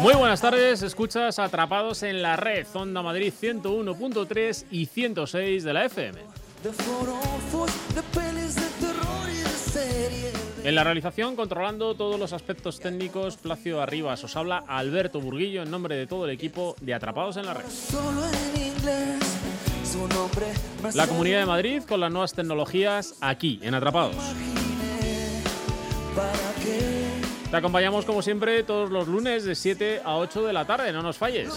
Muy buenas tardes, escuchas Atrapados en la Red, Onda Madrid 101.3 y 106 de la FM. En la realización, controlando todos los aspectos técnicos, Placio Arribas. Os habla Alberto Burguillo en nombre de todo el equipo de Atrapados en la Red. Solo en inglés. Su nombre me La Comunidad de Madrid con las nuevas tecnologías aquí, en Atrapados. Te acompañamos como siempre todos los lunes de 7 a 8 de la tarde, no nos falles.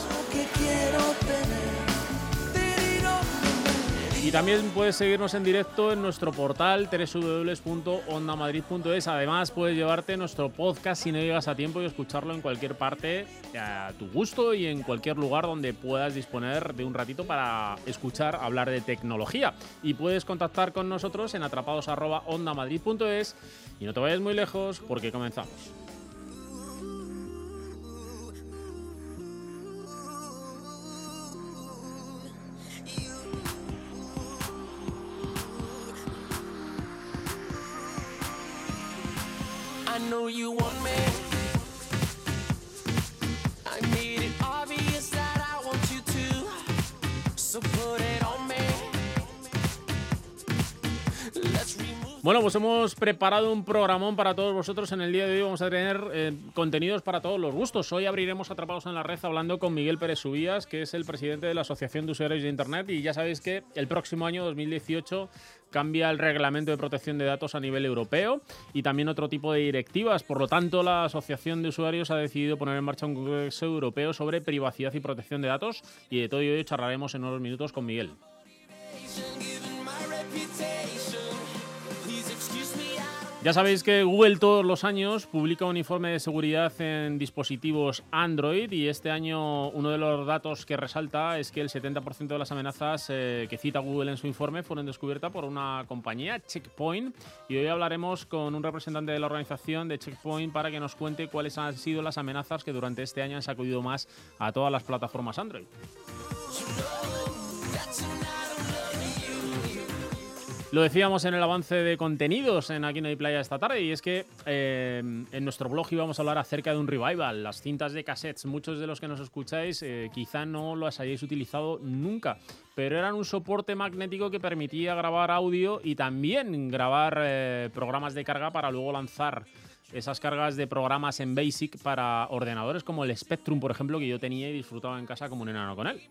Y también puedes seguirnos en directo en nuestro portal www.ondamadrid.es. Además, puedes llevarte nuestro podcast si no llegas a tiempo y escucharlo en cualquier parte a tu gusto y en cualquier lugar donde puedas disponer de un ratito para escuchar hablar de tecnología. Y puedes contactar con nosotros en atrapados.ondamadrid.es. Y no te vayas muy lejos porque comenzamos. I know you want me. Bueno, pues hemos preparado un programón para todos vosotros. En el día de hoy vamos a tener eh, contenidos para todos los gustos. Hoy abriremos Atrapados en la Red hablando con Miguel Pérez Subías, que es el presidente de la Asociación de Usuarios de Internet. Y ya sabéis que el próximo año, 2018, cambia el reglamento de protección de datos a nivel europeo y también otro tipo de directivas. Por lo tanto, la Asociación de Usuarios ha decidido poner en marcha un congreso europeo sobre privacidad y protección de datos. Y de todo ello charlaremos en unos minutos con Miguel. Ya sabéis que Google todos los años publica un informe de seguridad en dispositivos Android y este año uno de los datos que resalta es que el 70% de las amenazas eh, que cita Google en su informe fueron descubiertas por una compañía, Checkpoint, y hoy hablaremos con un representante de la organización de Checkpoint para que nos cuente cuáles han sido las amenazas que durante este año han sacudido más a todas las plataformas Android. Lo decíamos en el avance de contenidos en Aquí no hay playa esta tarde y es que eh, en nuestro blog íbamos a hablar acerca de un revival, las cintas de cassettes. Muchos de los que nos escucháis eh, quizá no las hayáis utilizado nunca, pero eran un soporte magnético que permitía grabar audio y también grabar eh, programas de carga para luego lanzar esas cargas de programas en Basic para ordenadores como el Spectrum, por ejemplo, que yo tenía y disfrutaba en casa como un enano con él.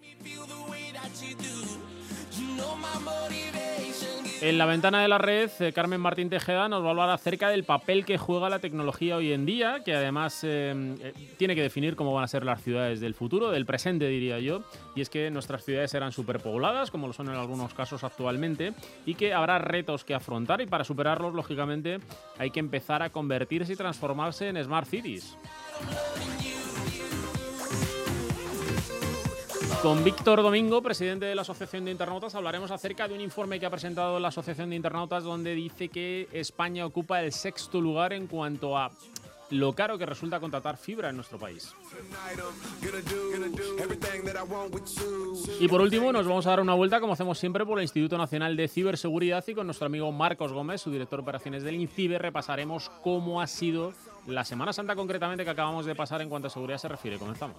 En la ventana de la red, eh, Carmen Martín Tejeda nos va a hablar acerca del papel que juega la tecnología hoy en día, que además eh, eh, tiene que definir cómo van a ser las ciudades del futuro, del presente diría yo, y es que nuestras ciudades serán superpobladas, como lo son en algunos casos actualmente, y que habrá retos que afrontar y para superarlos, lógicamente, hay que empezar a convertirse y transformarse en Smart Cities. Con Víctor Domingo, presidente de la Asociación de Internautas, hablaremos acerca de un informe que ha presentado la Asociación de Internautas donde dice que España ocupa el sexto lugar en cuanto a lo caro que resulta contratar fibra en nuestro país. Y por último, nos vamos a dar una vuelta, como hacemos siempre, por el Instituto Nacional de Ciberseguridad y con nuestro amigo Marcos Gómez, su director de operaciones del INCIBE, repasaremos cómo ha sido la Semana Santa concretamente que acabamos de pasar en cuanto a seguridad se refiere. Comenzamos.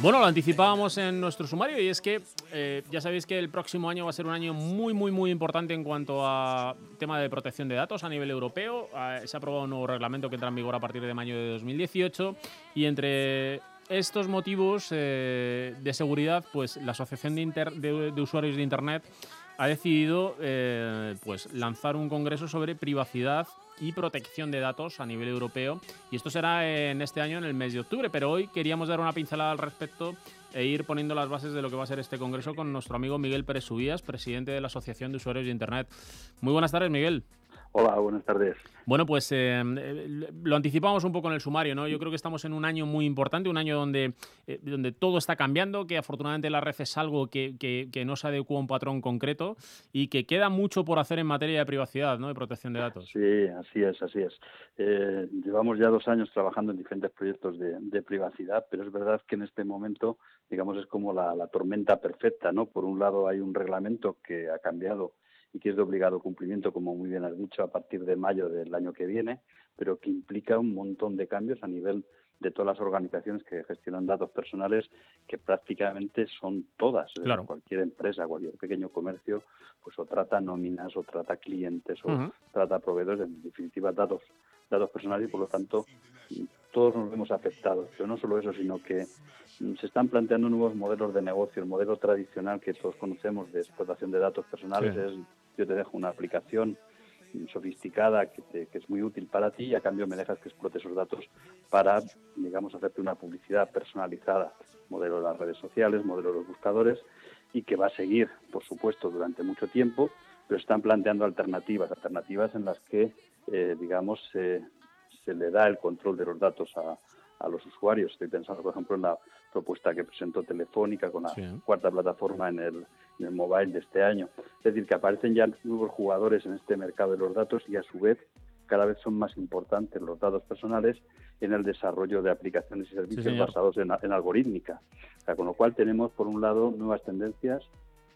Bueno, lo anticipábamos en nuestro sumario y es que eh, ya sabéis que el próximo año va a ser un año muy, muy, muy importante en cuanto a tema de protección de datos a nivel europeo. Ah, se ha aprobado un nuevo reglamento que entra en vigor a partir de mayo de 2018 y entre estos motivos eh, de seguridad, pues la Asociación de, Inter- de- de Usuarios de Internet ha decidido eh, pues, lanzar un congreso sobre privacidad y protección de datos a nivel europeo. Y esto será en este año, en el mes de octubre. Pero hoy queríamos dar una pincelada al respecto e ir poniendo las bases de lo que va a ser este congreso con nuestro amigo Miguel Pérez Subías, presidente de la Asociación de Usuarios de Internet. Muy buenas tardes, Miguel. Hola, buenas tardes. Bueno, pues eh, eh, lo anticipamos un poco en el sumario, ¿no? Yo creo que estamos en un año muy importante, un año donde, eh, donde todo está cambiando, que afortunadamente la red es algo que, que- que no se adecua a un patrón concreto y que queda mucho por hacer en materia de privacidad, ¿no? De protección de datos. Sí, así es, así es. Eh, llevamos ya dos años trabajando en diferentes proyectos de, de privacidad, pero es verdad que en este momento, digamos, es como la, la tormenta perfecta, ¿no? Por un lado hay un reglamento que ha cambiado y que es de obligado cumplimiento, como muy bien has dicho, a partir de mayo del año que viene, pero que implica un montón de cambios a nivel de todas las organizaciones que gestionan datos personales, que prácticamente son todas. Claro. Cualquier empresa, cualquier pequeño comercio, pues o trata nóminas, o trata clientes, o trata proveedores, en definitiva datos, datos personales y por lo tanto todos nos vemos afectados. Pero no solo eso, sino que se están planteando nuevos modelos de negocio. El modelo tradicional que todos conocemos de explotación de datos personales Sí. es yo te dejo una aplicación sofisticada que, te- que es muy útil para ti y a cambio me dejas que explote esos datos para, digamos, hacerte una publicidad personalizada. Modelo de las redes sociales, modelo de los buscadores y que va a seguir, por supuesto, durante mucho tiempo, pero están planteando alternativas, alternativas en las que, eh, digamos, se, se le da el control de los datos a, a los usuarios. Estoy pensando, por ejemplo, en la propuesta que presentó Telefónica con la Sí. cuarta plataforma en el, en el mobile de este año. Es decir, que aparecen ya nuevos jugadores en este mercado de los datos y a su vez cada vez son más importantes los datos personales en el desarrollo de aplicaciones y servicios basados en, en algorítmica. O sea, con lo cual tenemos, por un lado, nuevas tendencias,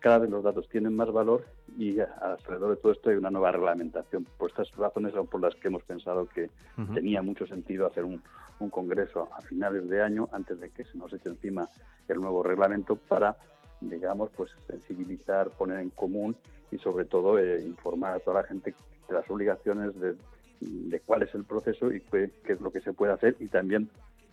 cada vez los datos tienen más valor y alrededor de todo esto hay una nueva reglamentación. Por estas razones son por las que hemos pensado que tenía mucho sentido hacer un, un congreso a finales de año antes de que se nos eche encima el nuevo reglamento para, digamos, pues sensibilizar, poner en común y sobre todo eh, informar a toda la gente de las obligaciones de, de cuál es el proceso y qué, qué es lo que se puede hacer y también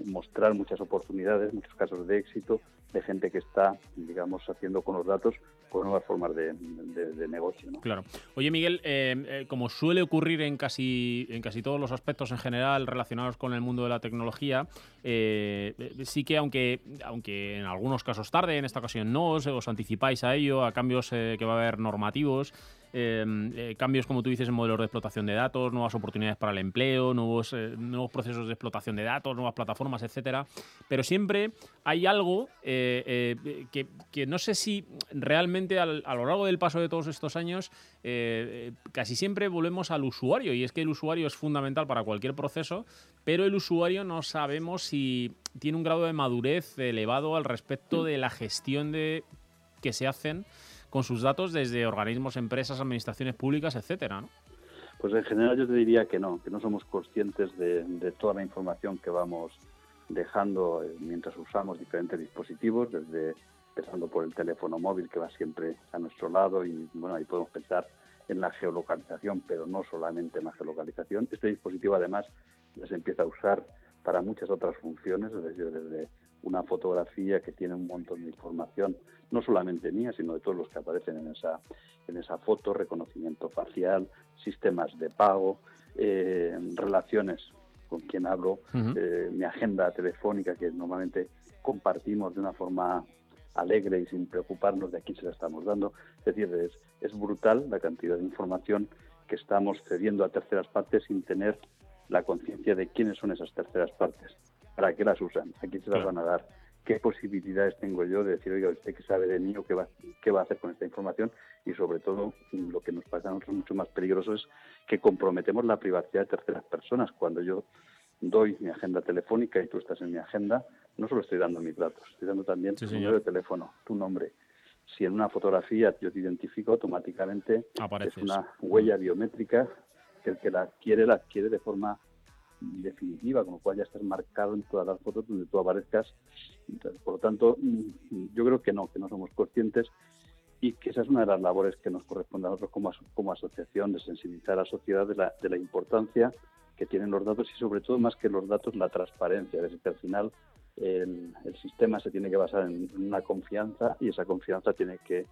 mostrar muchas oportunidades, muchos casos de éxito de gente que está, digamos, haciendo con los datos con nuevas formas de, de- negocio. Claro. Oye, Miguel, eh, eh, como suele ocurrir en casi, en casi todos los aspectos en general relacionados con el mundo de la tecnología, eh, sí que aunque, aunque en algunos casos tarde, en esta ocasión no, os, anticipáis a ello, a cambios que va a haber normativos, eh, eh, cambios, como tú dices, en modelos de explotación de datos, nuevas oportunidades para el empleo, nuevos, eh, procesos de explotación de datos, nuevas plataformas, etcétera. Pero siempre hay algo eh, eh, que, no sé si realmente al- a lo largo del paso de todos estos años casi siempre volvemos al usuario y es que el usuario es fundamental para cualquier proceso, pero el usuario no sabemos si tiene un grado de madurez elevado al respecto de la gestión de que se hacen con sus datos desde organismos, empresas, administraciones públicas, etcétera, ¿no? Pues en general yo te diría que no, que no somos conscientes de, de toda la información que vamos dejando eh, mientras usamos diferentes dispositivos, desde empezando por el teléfono móvil que va siempre a nuestro lado y bueno, ahí podemos pensar en la geolocalización, pero no solamente en la geolocalización. Este dispositivo además se empieza a usar para muchas otras funciones, es decir, desde una fotografía que tiene un montón de información, no solamente mía, sino de todos los que aparecen en esa, en esa foto, reconocimiento facial, sistemas de pago, eh, relaciones con quien hablo, eh, mi agenda telefónica que normalmente compartimos de una forma alegre y sin preocuparnos de a quién se la estamos dando. Es decir, es, es brutal la cantidad de información que estamos cediendo a terceras partes sin tener la conciencia de quiénes son esas terceras partes, para qué las usan, a quién se las van a dar, qué posibilidades tengo yo de decir, oiga, usted que sabe de mí o qué va, qué va a hacer con esta información y sobre todo lo que nos pasa a nosotros mucho más peligroso es que comprometemos la privacidad de terceras personas. Cuando yo doy mi agenda telefónica y tú estás en mi agenda, no solo estoy dando mis datos, estoy dando también Sí, tu señor. número de teléfono, tu nombre. Si en una fotografía yo te identifico automáticamente, Apareces. es una huella biométrica que el que la adquiere, la adquiere de forma definitiva, con lo cual ya estás marcado en todas las fotos donde tú aparezcas. Por lo tanto, mm, yo creo que no, que no somos conscientes y que esa es una de las labores que nos corresponde a nosotros como, aso- como asociación, de sensibilizar a la sociedad de la, importancia que tienen los datos y sobre todo más que los datos la transparencia, es que al final el, el sistema se tiene que basar en una confianza y esa confianza tiene que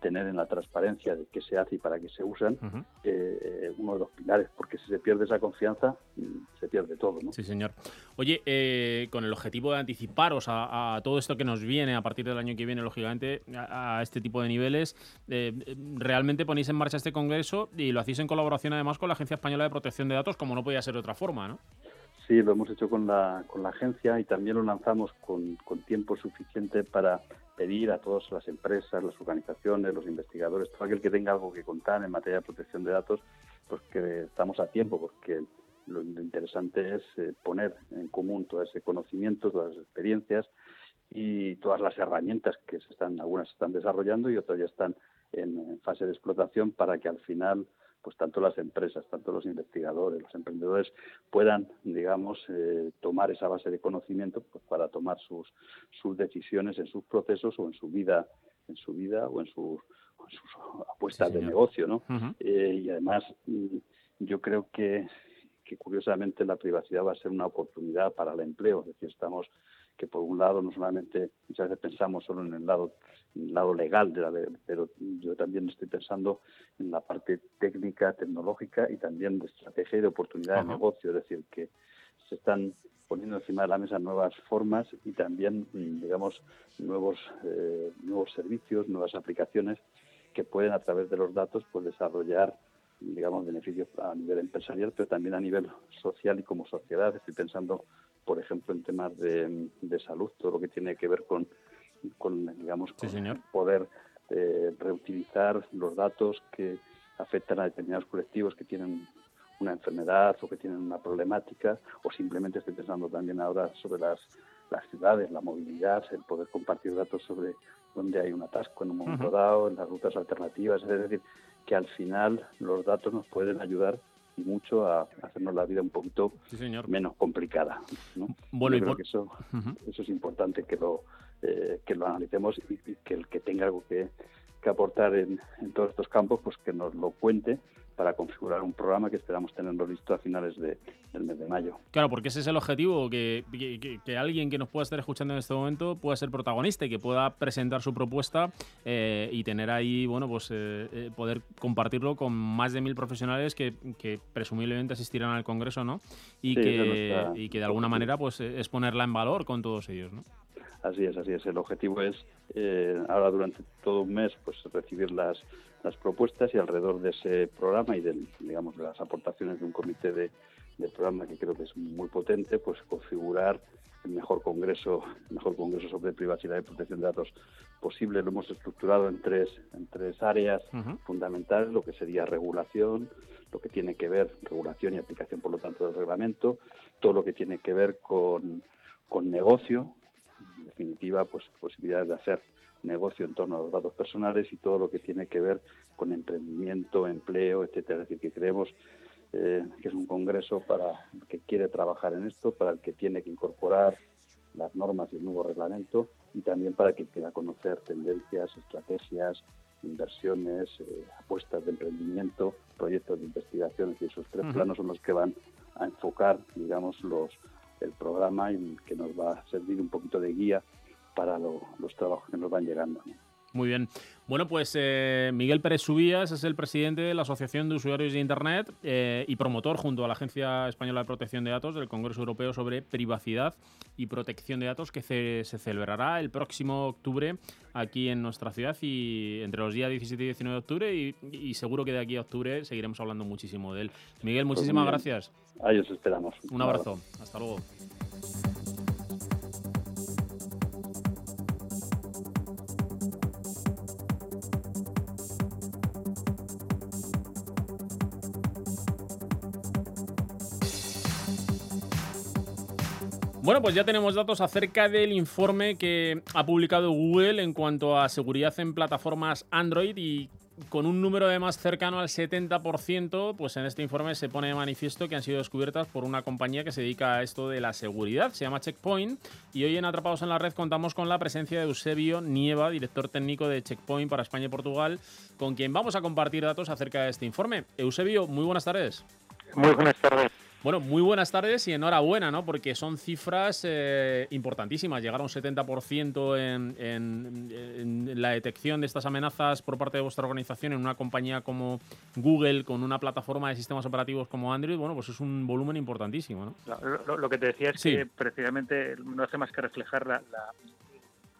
tener en la transparencia de qué se hace y para qué se usan Ujú. eh, uno de los pilares, porque si se pierde esa confianza, mm, se pierde todo. ¿no? Sí, señor. Oye, eh, con el objetivo de anticiparos a, a todo esto que nos viene a partir del año que viene, lógicamente, a, a este tipo de niveles, eh, realmente ponéis en marcha este congreso y lo hacéis en colaboración además con la Agencia Española de Protección de Datos, como no podía ser de otra forma, ¿no? Sí, lo hemos hecho con la, con la agencia y también lo lanzamos con, con tiempo suficiente para pedir a todas las empresas, las organizaciones, los investigadores, todo aquel que tenga algo que contar en materia de protección de datos, pues que estamos a tiempo, porque lo interesante es eh, poner en común todo ese conocimiento, todas las experiencias y todas las herramientas que se están, algunas se están desarrollando y otras ya están en, fase de explotación para que al final pues tanto las empresas, tanto los investigadores, los emprendedores puedan, digamos, eh, tomar esa base de conocimiento pues, para tomar sus, sus decisiones en sus procesos o en su vida, en su vida o en sus, en sus apuestas Sí, de negocio, ¿no? Eh, y además mm, yo creo que, que curiosamente la privacidad va a ser una oportunidad para el empleo, es decir, estamos que por un lado no solamente muchas veces pensamos solo en el lado en el lado legal de la pero yo también estoy pensando en la parte técnica, tecnológica y también de estrategia y de oportunidad Ajá. de negocio, es decir, que se están poniendo encima de la mesa nuevas formas y también, mm, digamos, nuevos eh, nuevos servicios, nuevas aplicaciones que pueden a través de los datos pues desarrollar digamos beneficios a nivel empresarial pero también a nivel social y como sociedad estoy pensando por ejemplo en temas de, de salud todo lo que tiene que ver con, con digamos Sí, con señor. poder eh, reutilizar los datos que afectan a determinados colectivos que tienen una enfermedad o que tienen una problemática o simplemente estoy pensando también ahora sobre las las ciudades, la movilidad, el poder compartir datos sobre dónde hay un atasco en un momento dado, en las rutas alternativas, es decir, que al final los datos nos pueden ayudar y mucho a hacernos la vida un poquito Sí, señor. menos complicada. ¿no? Bueno, Yo y creo por- que eso, eso es importante que lo, eh, que lo analicemos y, y que el que tenga algo que, que aportar en, en todos estos campos, pues que nos lo cuente para configurar un programa que esperamos tenerlo listo a finales de- del mes de mayo. Claro, porque ese es el objetivo, que, que- alguien que nos pueda estar escuchando en este momento pueda ser protagonista y que pueda presentar su propuesta eh, y tener ahí, bueno, pues eh, eh, poder compartirlo con más de mil profesionales que, que presumiblemente asistirán al Congreso, ¿no? Y, Sí, que, nuestra- y que de alguna manera pues eh, es ponerla en valor con todos ellos, ¿no? Así es, así es. El objetivo es eh, ahora durante todo un mes pues recibir las, las propuestas y alrededor de ese programa y del, digamos de las aportaciones de un comité de, del programa que creo que es muy potente, pues configurar el mejor congreso, el mejor congreso sobre privacidad y protección de datos posible. Lo hemos estructurado en tres, en tres áreas fundamentales, lo que sería regulación, lo que tiene que ver regulación y aplicación, por lo tanto, del reglamento, todo lo que tiene que ver con, con negocio, definitiva, pues posibilidades de hacer negocio en torno a los datos personales y todo lo que tiene que ver con emprendimiento, empleo, etcétera. Es decir, que creemos eh, que es un congreso para el que quiere trabajar en esto, para el que tiene que incorporar las normas y el nuevo reglamento y también para que quiera conocer tendencias, estrategias, inversiones, eh, apuestas de emprendimiento, proyectos de investigación, y esos tres Ujú. planos son los que van a enfocar, digamos, los el programa y que nos va a servir un poquito de guía para lo- los trabajos que nos van llegando. ¿no? Muy bien. Bueno, pues eh, Miguel Pérez Subías es el presidente de la Asociación de Usuarios de Internet eh, y promotor junto a la Agencia Española de Protección de Datos del Congreso Europeo sobre Privacidad y Protección de Datos que se celebrará el próximo octubre aquí en nuestra ciudad y entre los días 17 y 19 de octubre y, y seguro que de aquí a octubre seguiremos hablando muchísimo de él. Miguel, Pues muchísimas gracias. Ahí os esperamos. Un abrazo. Hasta luego. Bueno, pues ya tenemos datos acerca del informe que ha publicado Google en cuanto a seguridad en plataformas Android y con un número además cercano al 70%, pues en este informe se pone de manifiesto que han sido descubiertas por una compañía que se dedica a esto de la seguridad, se llama Checkpoint, y hoy en Atrapados en la Red contamos con la presencia de Eusebio Nieva, director técnico de Checkpoint para España y Portugal, con quien vamos a compartir datos acerca de este informe. Eusebio, muy buenas tardes. Muy buenas tardes. Bueno, muy buenas tardes y enhorabuena, ¿no? Porque son cifras eh, importantísimas. Llegar a un 70% en, en- en la detección de estas amenazas por parte de vuestra organización en una compañía como Google, con una plataforma de sistemas operativos como Android, bueno, pues es un volumen importantísimo, ¿no? Lo, lo- lo que te decía es Sí. que precisamente no hace más que reflejar la, la-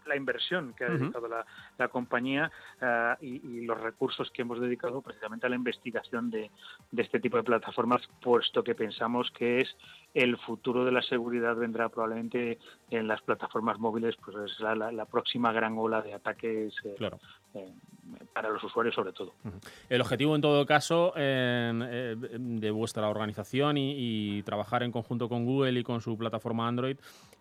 la inversión que ha dedicado la, la compañía ah, y, y los recursos que hemos dedicado precisamente a la investigación de, de este tipo de plataformas, puesto que pensamos que es el futuro de la seguridad vendrá probablemente en las plataformas móviles, pues es la, la- la próxima gran ola de ataques eh, Claro. eh, para los usuarios sobre todo. El objetivo, en todo caso, eh, de vuestra organización y, y trabajar en conjunto con Google y con su plataforma Android,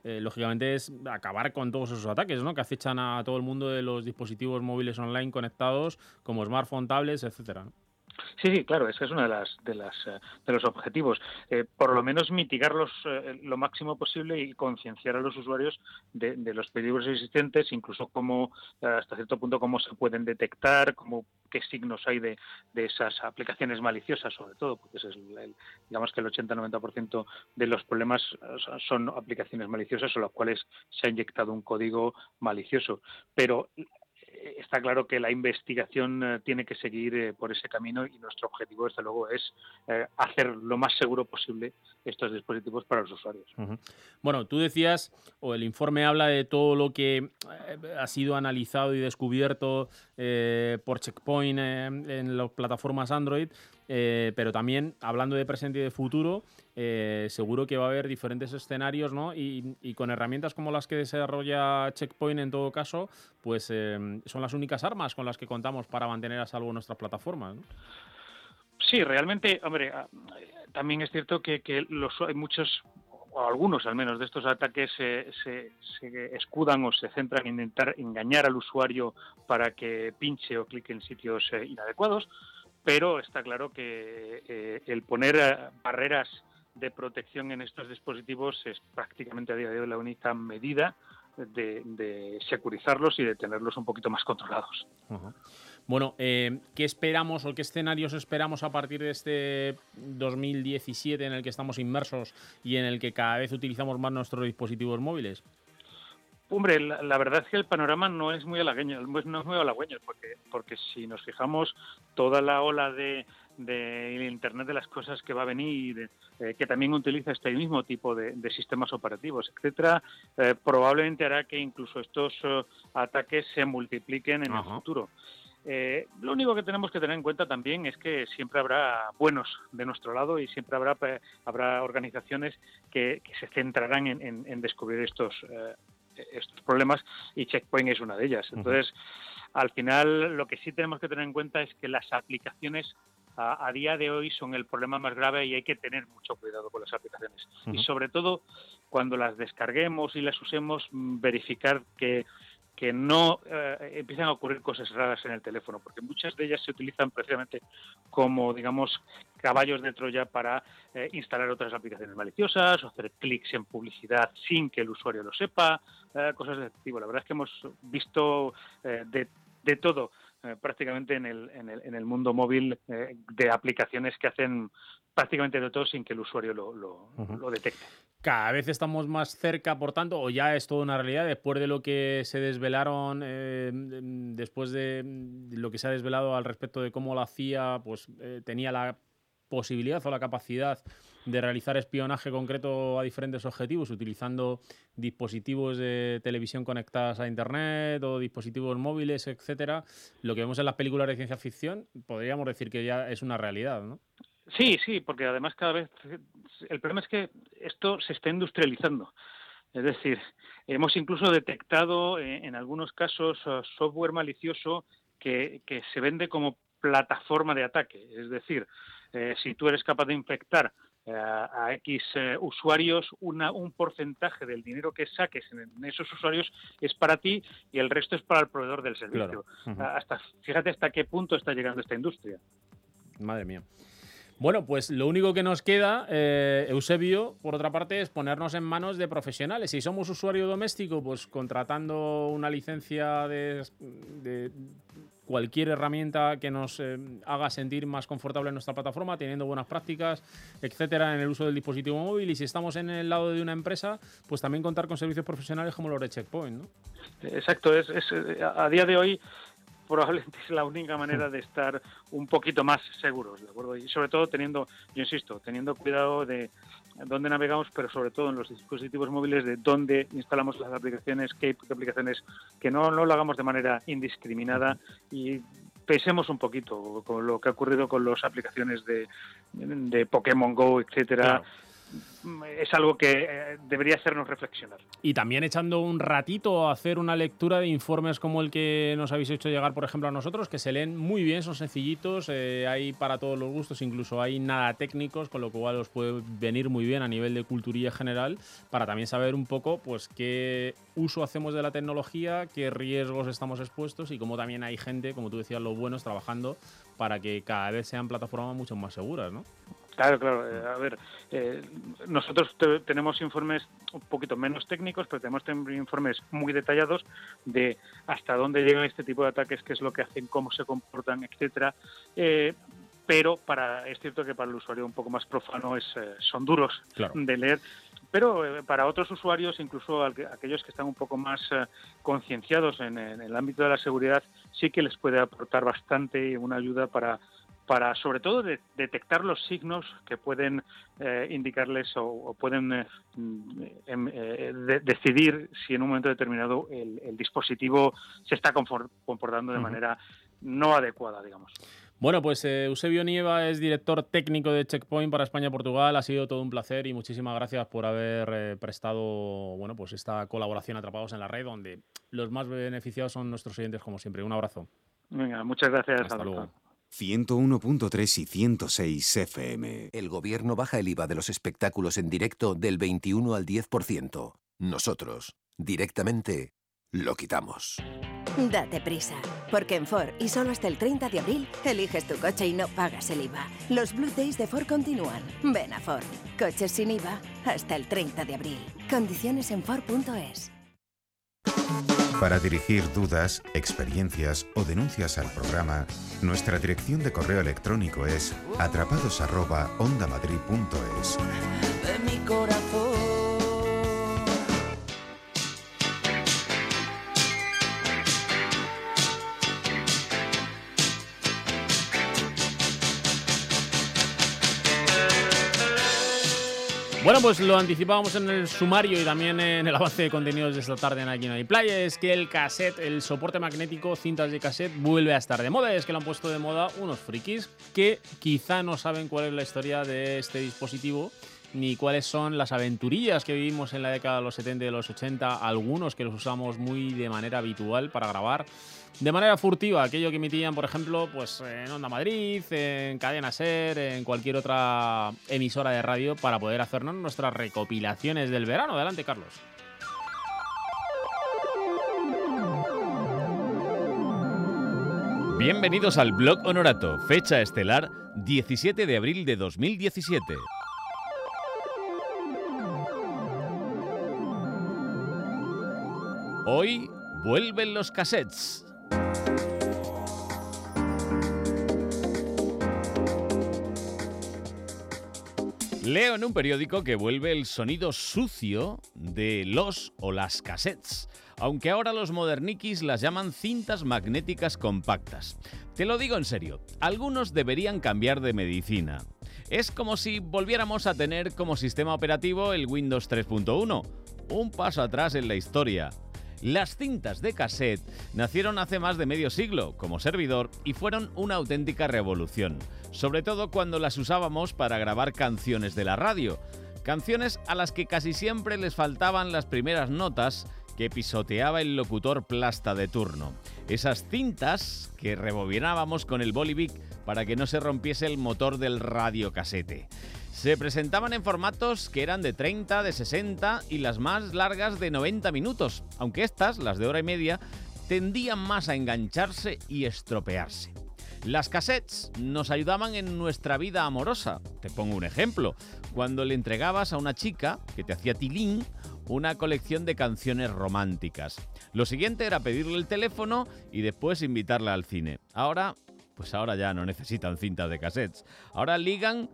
eh, lógicamente, es acabar con todos esos ataques ¿no? que acechan a todo el mundo de los dispositivos móviles online conectados, como smartphone, tablets, etcétera. Sí, sí, claro, ese es uno de, las, de, las, eh, de los objetivos. Eh, por lo menos mitigarlos eh, lo máximo posible y concienciar a los usuarios de, de los peligros existentes, incluso cómo, hasta cierto punto, cómo se pueden detectar, cómo, qué signos hay de, de esas aplicaciones maliciosas, sobre todo, porque ese es digamos que el 80-90% de los problemas son- aplicaciones maliciosas en las cuales se ha inyectado un código malicioso. Pero está claro que la investigación eh, tiene que seguir eh, por ese camino y nuestro objetivo, desde luego, es eh, hacer lo más seguro posible estos dispositivos para los usuarios. Bueno, tú decías, o el informe habla de todo lo que ha sido analizado y descubierto por Checkpoint en las plataformas Android, eh, pero también hablando de presente y de futuro, eh, seguro que va a haber diferentes escenarios, ¿no? Y, y con herramientas como las que desarrolla Checkpoint en todo caso, pues eh, son las únicas armas con las que contamos para mantener a salvo nuestras plataformas. Sí, realmente, hombre, ah, también es cierto que, los, hay muchos, o algunos al menos, de estos ataques se escudan o se centran en intentar engañar al usuario para que pinche o clique en sitios eh, inadecuados, pero está claro que eh, el poner eh, barreras de protección en estos dispositivos es prácticamente a día de hoy la única medida de, de securizarlos y de tenerlos un poquito más controlados. Bueno, eh, ¿qué esperamos o qué escenarios esperamos a partir de este 2017 en el que estamos inmersos y en el que cada vez utilizamos más nuestros dispositivos móviles? Hombre, la, la verdad es que el panorama no es muy halagüeño, no es muy halagüeño, porque, porque si nos fijamos, toda la ola de, de Internet de las cosas que va a venir, eh, que también utiliza este mismo tipo de, de sistemas operativos, etcétera, eh, probablemente hará que incluso estos eh, ataques se multipliquen en Ajá. el futuro. Eh, lo único que tenemos que tener en cuenta también es que siempre habrá buenos de nuestro lado y siempre habrá, eh, habrá organizaciones que, que se centrarán en, en- en descubrir estos, eh, estos problemas y Checkpoint es una de ellas. Entonces, al final, lo que sí tenemos que tener en cuenta es que las aplicaciones a, a día de hoy son el problema más grave y hay que tener mucho cuidado con las aplicaciones. Y sobre todo, cuando las descarguemos y las usemos, mm, verificar que que no eh, empiezan a ocurrir cosas raras en el teléfono, porque muchas de ellas se utilizan precisamente como, digamos, caballos de Troya para eh, instalar otras aplicaciones maliciosas o hacer clics en publicidad sin que el usuario lo sepa, eh, cosas de tipo. La verdad es que hemos visto eh, de, de todo prácticamente en el, en, el, en el mundo móvil de aplicaciones que hacen prácticamente de todo sin que el usuario lo, lo, detecte. Cada vez estamos más cerca, por tanto, o ya es toda una realidad, después de lo que se desvelaron, eh, después de lo que se ha desvelado al respecto de cómo la CIA pues, eh, tenía la posibilidad o la capacidad de realizar espionaje concreto a diferentes objetivos utilizando dispositivos de televisión conectadas a internet o dispositivos móviles, etcétera. Lo que vemos en las películas de ciencia ficción, podríamos decir que ya es una realidad, ¿no? Sí, sí, porque además cada vez el problema es que esto se está industrializando. Es decir, hemos incluso detectado eh, en algunos casos eh, software malicioso que, que se vende como plataforma de ataque. Es decir, eh, si tú eres capaz de infectar eh, a X eh, usuarios, una, un porcentaje del dinero que saques en, esos usuarios es para ti y el resto es para el proveedor del servicio. Hasta, fíjate hasta qué punto está llegando esta industria. Madre mía. Bueno, pues lo único que nos queda, eh, Eusebio, por otra parte, es ponernos en manos de profesionales. Si somos usuario doméstico, pues contratando una licencia de, de cualquier herramienta que nos eh, haga sentir más confortable en nuestra plataforma, teniendo buenas prácticas, etcétera, en el uso del dispositivo móvil. Y si estamos en el lado de una empresa, pues también contar con servicios profesionales como los de Checkpoint, ¿no? Exacto, es, eh, a día de hoy probablemente es la única manera de estar un poquito más seguros, ¿de acuerdo? Y sobre todo teniendo, yo insisto, teniendo cuidado de dónde navegamos, pero sobre todo en los dispositivos móviles de dónde instalamos las aplicaciones, qué aplicaciones, que no, no lo hagamos de manera indiscriminada y pensemos un poquito con lo que ha ocurrido con las aplicaciones de, de Pokémon Go, etcétera. Es algo que eh, debería hacernos reflexionar. Y también echando un ratito a hacer una lectura de informes como el que nos habéis hecho llegar, por ejemplo, a nosotros, que se leen muy bien, son sencillitos, eh, hay para todos los gustos, incluso hay nada técnicos, con lo cual os puede venir muy bien a nivel de culturilla general, para también saber un poco pues qué uso hacemos de la tecnología, qué riesgos estamos expuestos y cómo también hay gente, como tú decías, los buenos, trabajando para que cada vez sean plataformas mucho más seguras, ¿no? Claro, claro. eh, a ver, eh, nosotros te- tenemos informes un poquito menos técnicos, pero tenemos informes muy detallados de hasta dónde llegan este tipo de ataques, qué es lo que hacen, cómo se comportan, etcétera. Eh, pero para es cierto que para el usuario un poco más profano es, eh, son duros Claro. de leer. Pero eh, para otros usuarios, incluso aquellos que están un poco más concienciados en, en el ámbito de la seguridad, sí que les puede aportar bastante y una ayuda para para sobre todo de- detectar los signos que pueden eh, indicarles o, o pueden eh, mm, em, eh, de- decidir si en un momento determinado el, el dispositivo se está comportando de manera no adecuada, digamos. Bueno, pues Eusebio Nieva es director técnico de Checkpoint para España-Portugal. Ha sido todo un placer y muchísimas gracias por haber prestado bueno, pues esta colaboración Atrapados en la Red, donde los más beneficiados son nuestros oyentes, como siempre. Un abrazo. Venga, muchas gracias. Hasta luego. 101.3 y 106 FM. El gobierno baja el IVA de los espectáculos en directo del 21 al 10%. Nosotros, directamente, lo quitamos. Date prisa, porque en Ford y solo hasta el 30 de abril eliges tu coche y no pagas el IVA. Los Blue Days de Ford continúan. Ven a Ford. Coches sin IVA hasta el 30 de abril. Condiciones en Ford.es. Para dirigir dudas, experiencias o denuncias al programa, nuestra dirección de correo electrónico es atrapados@ondamadrid.es. pues lo anticipábamos en el sumario y también en el avance de contenidos de esta tarde en Aquí no hay playa. Es que el cassette, el soporte magnético, cintas de cassette, vuelve a estar de moda. Es que lo han puesto de moda unos frikis que quizá no saben cuál es la historia de este dispositivo ni cuáles son las aventurillas que vivimos en la década de los 70 y de los 80, algunos que los usamos muy de manera habitual para grabar. De manera furtiva, aquello que emitían, por ejemplo, pues en Onda Madrid, en Cadena Ser, en cualquier otra emisora de radio para poder hacernos nuestras recopilaciones del verano. Adelante, Carlos. Bienvenidos al blog Honorato, fecha estelar 17 de abril de 2017. Hoy vuelven los cassettes. Leo en un periódico que vuelve el sonido sucio de los o las cassettes, aunque ahora los moderniquis las llaman cintas magnéticas compactas. Te lo digo en serio, algunos deberían cambiar de medicina. Es como si volviéramos a tener como sistema operativo el Windows 3.1, un paso atrás en la historia. Las cintas de cassette nacieron hace más de medio siglo como servidor y fueron una auténtica revolución, sobre todo cuando las usábamos para grabar canciones de la radio, canciones a las que casi siempre les faltaban las primeras notas que pisoteaba el locutor plasta de turno. Esas cintas que rebobinábamos con el bolivic para que no se rompiese el motor del radiocasete. Se presentaban en formatos que eran de 30, de 60 y las más largas de 90 minutos, aunque estas, las de hora y media, tendían más a engancharse y estropearse. Las cassettes nos ayudaban en nuestra vida amorosa. Te pongo un ejemplo. Cuando le entregabas a una chica que te hacía tilín una colección de canciones románticas. Lo siguiente era pedirle el teléfono y después invitarla al cine. Ahora, pues ahora ya no necesitan cintas de cassettes. Ahora ligan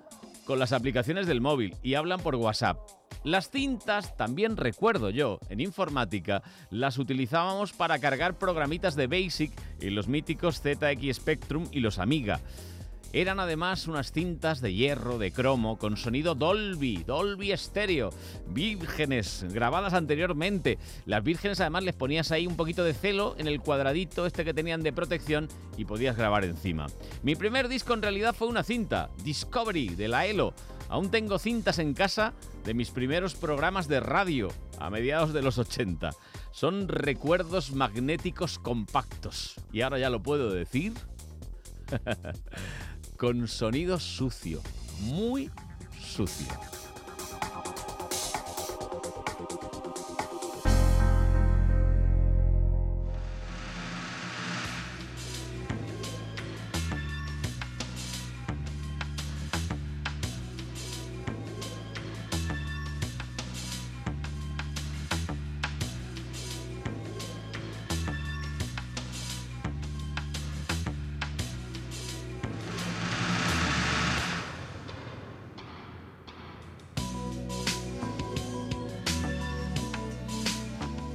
con las aplicaciones del móvil y hablan por WhatsApp. Las cintas, también recuerdo yo, en informática, las utilizábamos para cargar programitas de BASIC y los míticos ZX Spectrum y los Amiga. Eran además unas cintas de hierro, de cromo, con sonido Dolby, Dolby estéreo, vírgenes, grabadas anteriormente. Las vírgenes además les ponías ahí un poquito de celo en el cuadradito este que tenían de protección y podías grabar encima. Mi primer disco en realidad fue una cinta, Discovery, de la ELO. Aún tengo cintas en casa de mis primeros programas de radio a mediados de los 80. Son recuerdos magnéticos compactos. Y ahora ya lo puedo decir. con sonido sucio, muy sucio.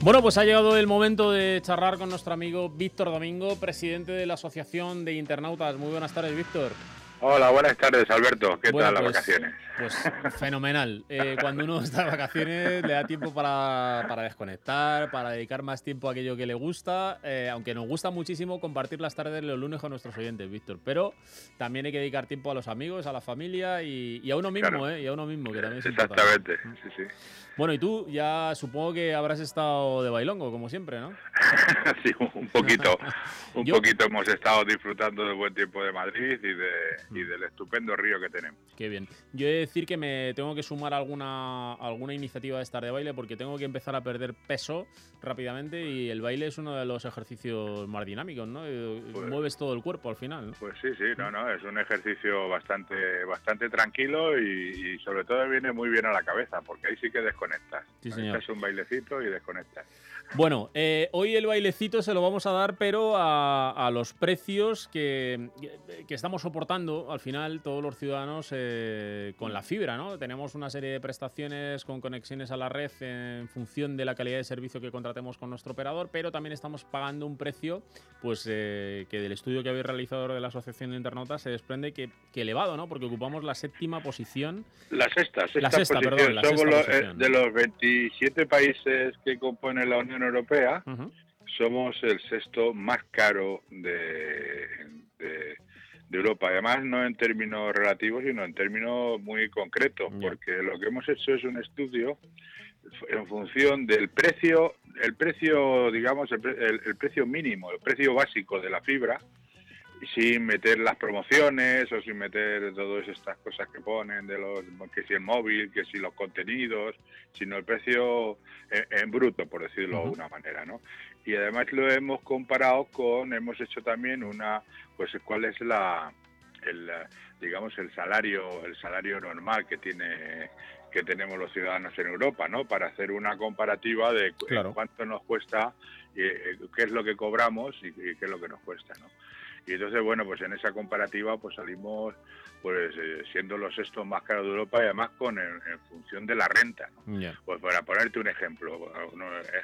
Bueno, pues ha llegado el momento de charlar con nuestro amigo Víctor Domingo, presidente de la Asociación de Internautas. Muy buenas tardes, Víctor. Hola, buenas tardes, Alberto. ¿Qué Bueno, tal las pues- vacaciones? Pues fenomenal. Eh, cuando uno está de vacaciones le da tiempo para, para desconectar, para dedicar más tiempo a aquello que le gusta, eh, aunque nos gusta muchísimo compartir las tardes de los lunes con nuestros oyentes, Víctor. Pero también hay que dedicar tiempo a los amigos, a la familia y, y a uno mismo, Claro. ¿eh? Y a uno mismo, que también es importante. Exactamente, sí, sí. Bueno, y tú ya supongo que habrás estado de bailongo, como siempre, ¿no? Sí, un- poquito, un Yo- poquito hemos estado disfrutando del buen tiempo de Madrid y, de, y del estupendo río que tenemos. Qué bien. Yo he de decir que me tengo que sumar a alguna, a alguna iniciativa de estar de baile porque tengo que empezar a perder peso rápidamente y el baile es uno de los ejercicios más dinámicos, ¿no? Eh, Mueves todo el cuerpo al final. ¿no? Pues sí, sí, no, no, es un ejercicio bastante, bastante tranquilo y, y sobre todo viene muy bien a la cabeza porque ahí sí que desconectas. Sí, señor. Haces un bailecito y desconectas. Bueno, eh, hoy el bailecito se lo vamos a dar, pero a, a los precios que, que estamos soportando al final todos los ciudadanos eh, con la fibra, ¿no? Tenemos una serie de prestaciones con conexiones a la red en función de la calidad de servicio que contratemos con nuestro operador, pero también estamos pagando un precio, pues eh, que del estudio que habéis realizado de la Asociación de Internautas se desprende que, que elevado, ¿no? Porque ocupamos la séptima posición. La sexta, sexta, La sexta, posición. perdón, la Somos sexta los- eh, posición. de los 27 países que componen la Unión Europea, somos el sexto más caro de, de, de Europa. Además, no en términos relativos, sino en términos muy concretos, porque lo que hemos hecho es un estudio en función del precio, el precio, digamos, el, pre- el- el precio mínimo, el precio básico de la fibra, sin meter las promociones o sin meter todas estas cosas que ponen de los que si el móvil, que si los contenidos, sino el precio en, en bruto, por decirlo de una manera, ¿no? Y además lo hemos comparado con, hemos hecho también una, pues cuál es la, el, eh, digamos el salario, el salario normal que tiene que tenemos los ciudadanos en Europa, ¿no? Para hacer una comparativa de Claro. cuánto nos cuesta, eh, qué es lo que cobramos y, y qué es lo que nos cuesta, ¿no? Y entonces, bueno, pues en esa comparativa pues salimos pues eh, siendo los sextos más caros de Europa y además con en, en función de la renta. Pues para ponerte un ejemplo,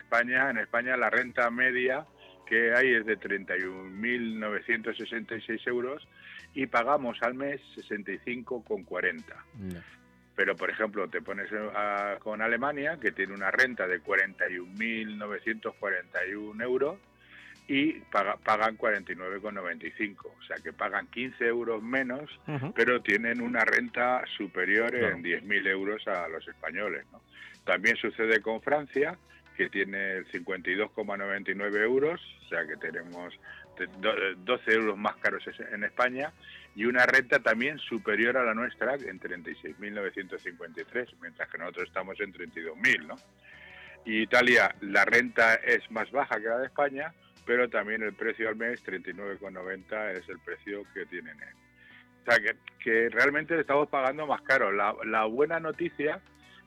España, en España la renta media que hay es de 31.966 euros y pagamos al mes 65,40. Pero, por ejemplo, te pones a- con Alemania, que tiene una renta de 41.941 euros y paga- pagan 49,95. O sea, que pagan 15 euros menos, pero tienen una renta superior Claro. en 10.000 euros a los españoles. ¿no? También sucede con Francia, que tiene el 52,99 euros, o sea que tenemos de- do- 12 euros más caros en España, y una renta también superior a la nuestra, en 36.953, mientras que nosotros estamos en 32.000, ¿no? Y Italia, la renta es más baja que la de España, pero también el precio al mes, 39,90, es el precio que tienen. en- O sea, que, que realmente le estamos pagando más caro. La, la buena noticia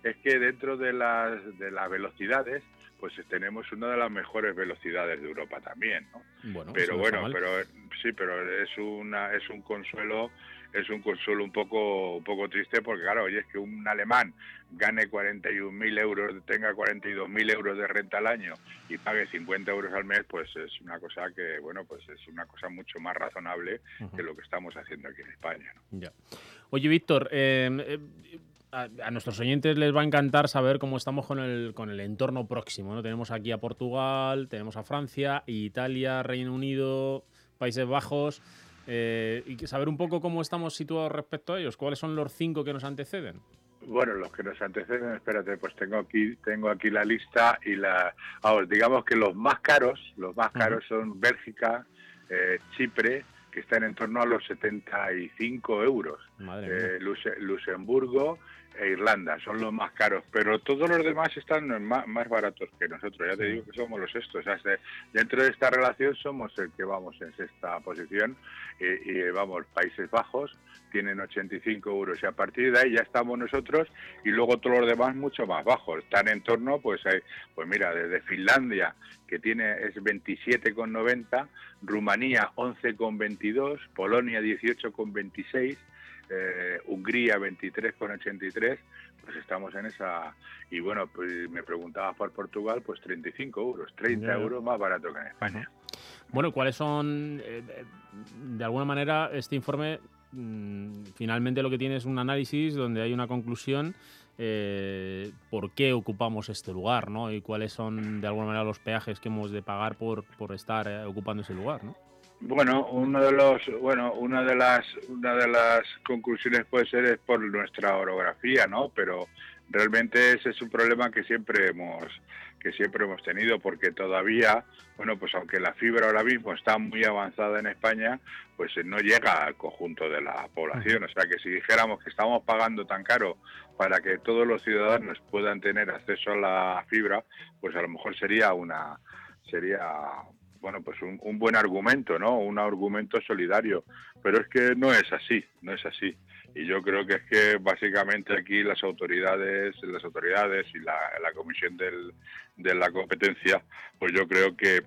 es que dentro de las, de las velocidades, pues tenemos una de las mejores velocidades de Europa también, ¿no? Bueno, pero bueno, pero sí, pero es una es un consuelo es un consuelo un poco un poco triste porque claro, oye, es que un alemán gane 41.000 euros, tenga 42.000 euros de renta al año y pague 50 euros al mes, pues es una cosa que, bueno, pues es una cosa mucho más razonable que lo que estamos haciendo aquí en España. ¿no? Ya. Oye, Víctor, eh, eh, a, a nuestros oyentes les va a encantar saber cómo estamos con el, con el entorno próximo. ¿no? Tenemos aquí a Portugal, tenemos a Francia, Italia, Reino Unido, Países Bajos. Eh, y saber un poco cómo estamos situados respecto a ellos. ¿Cuáles son los cinco que nos anteceden? Bueno, los que nos anteceden, espérate, pues tengo aquí tengo aquí la lista y la ahora digamos que los más caros, los más caros son Bélgica, eh, Chipre, que están en torno a los 75 euros. Madre Eh, Luxemburgo e Irlanda son los más caros, pero todos los demás están más, más baratos que nosotros. Ya te digo que somos los sextos. O sea, se- dentro de esta relación somos el que vamos en sexta posición y, y, vamos, Países Bajos tienen 85 euros y a partir de ahí ya estamos nosotros y luego todos los demás mucho más bajos. Están en torno, pues, hay- pues mira, desde Finlandia que tiene es 27,90, Rumanía 11,22, Polonia 18,26, eh, Hungría 23,83, pues estamos en esa... Y bueno, pues me preguntabas por Portugal, pues 35 euros, 30 Ya. euros más barato que en España. Bueno, ¿cuáles son, eh, eh, de alguna manera, este informe mm, finalmente lo que tiene es un análisis donde hay una conclusión eh, por qué ocupamos este lugar, ¿no? Y cuáles son, de alguna manera, los peajes que hemos de pagar por, por estar eh, ocupando ese lugar, ¿no? Bueno, uno de los, bueno, una de las, una de las conclusiones puede ser es por nuestra orografía, ¿no? Pero realmente ese es un problema que siempre hemos, que siempre hemos tenido, porque todavía, bueno, pues aunque la fibra ahora mismo está muy avanzada en España, pues no llega al conjunto de la población. O sea que si dijéramos que estamos pagando tan caro para que todos los ciudadanos puedan tener acceso a la fibra, pues a lo mejor sería una, sería bueno, pues un, un buen argumento, ¿no? Un argumento solidario. Pero es que no es así, no es así. Y yo creo que es que básicamente aquí las autoridades, las autoridades y la, la comisión del, de la competencia, pues yo creo que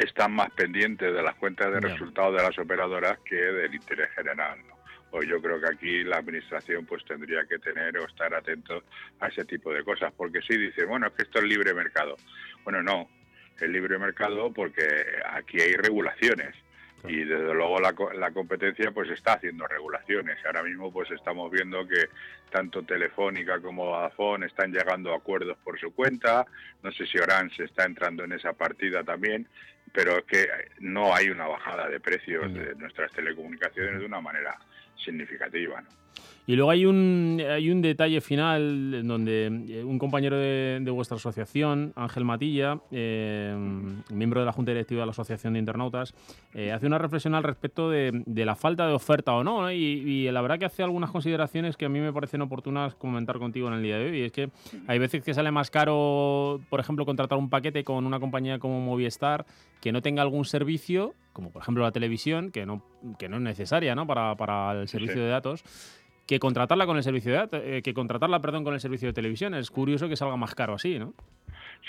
están más pendientes de las cuentas de resultados de las operadoras que del interés general, ¿no? Pues yo creo que aquí la administración pues tendría que tener o estar atento a ese tipo de cosas, porque sí dice, bueno, es que esto es libre mercado. Bueno, no, el libre mercado porque aquí hay regulaciones y desde luego la, la competencia pues está haciendo regulaciones. Ahora mismo pues estamos viendo que tanto Telefónica como Vodafone están llegando a acuerdos por su cuenta. No sé si Orange está entrando en esa partida también, pero es que no hay una bajada de precios de nuestras telecomunicaciones de una manera significativa. ¿no? Y luego hay un, hay un detalle final en donde eh, un compañero de, de vuestra asociación, Ángel Matilla, eh, miembro de la Junta Directiva de la Asociación de Internautas, eh, hace una reflexión al respecto de, de la falta de oferta o no. ¿no? Y, y la verdad que hace algunas consideraciones que a mí me parecen oportunas comentar contigo en el día de hoy. Y es que hay veces que sale más caro, por ejemplo, contratar un paquete con una compañía como Movistar que no tenga algún servicio, como por ejemplo la televisión, que no, que no es necesaria ¿no? Para, para el servicio sí. de datos que contratarla con el servicio de eh, que contratarla, perdón, con el servicio de televisión. Es curioso que salga más caro así, ¿no?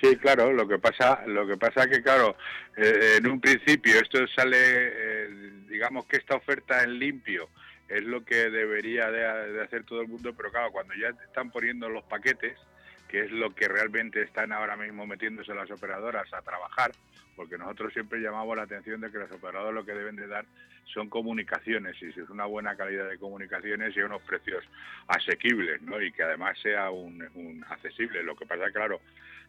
Sí, claro, lo que pasa, lo que pasa que claro, eh, en un principio esto sale, eh, digamos que esta oferta en limpio es lo que debería de, hacer todo el mundo, pero claro, cuando ya están poniendo los paquetes, que es lo que realmente están ahora mismo metiéndose las operadoras a trabajar, porque nosotros siempre llamamos la atención de que las operadoras lo que deben de dar son comunicaciones y si es una buena calidad de comunicaciones y unos precios asequibles, ¿no? Y que además sea un, un accesible. Lo que pasa, claro,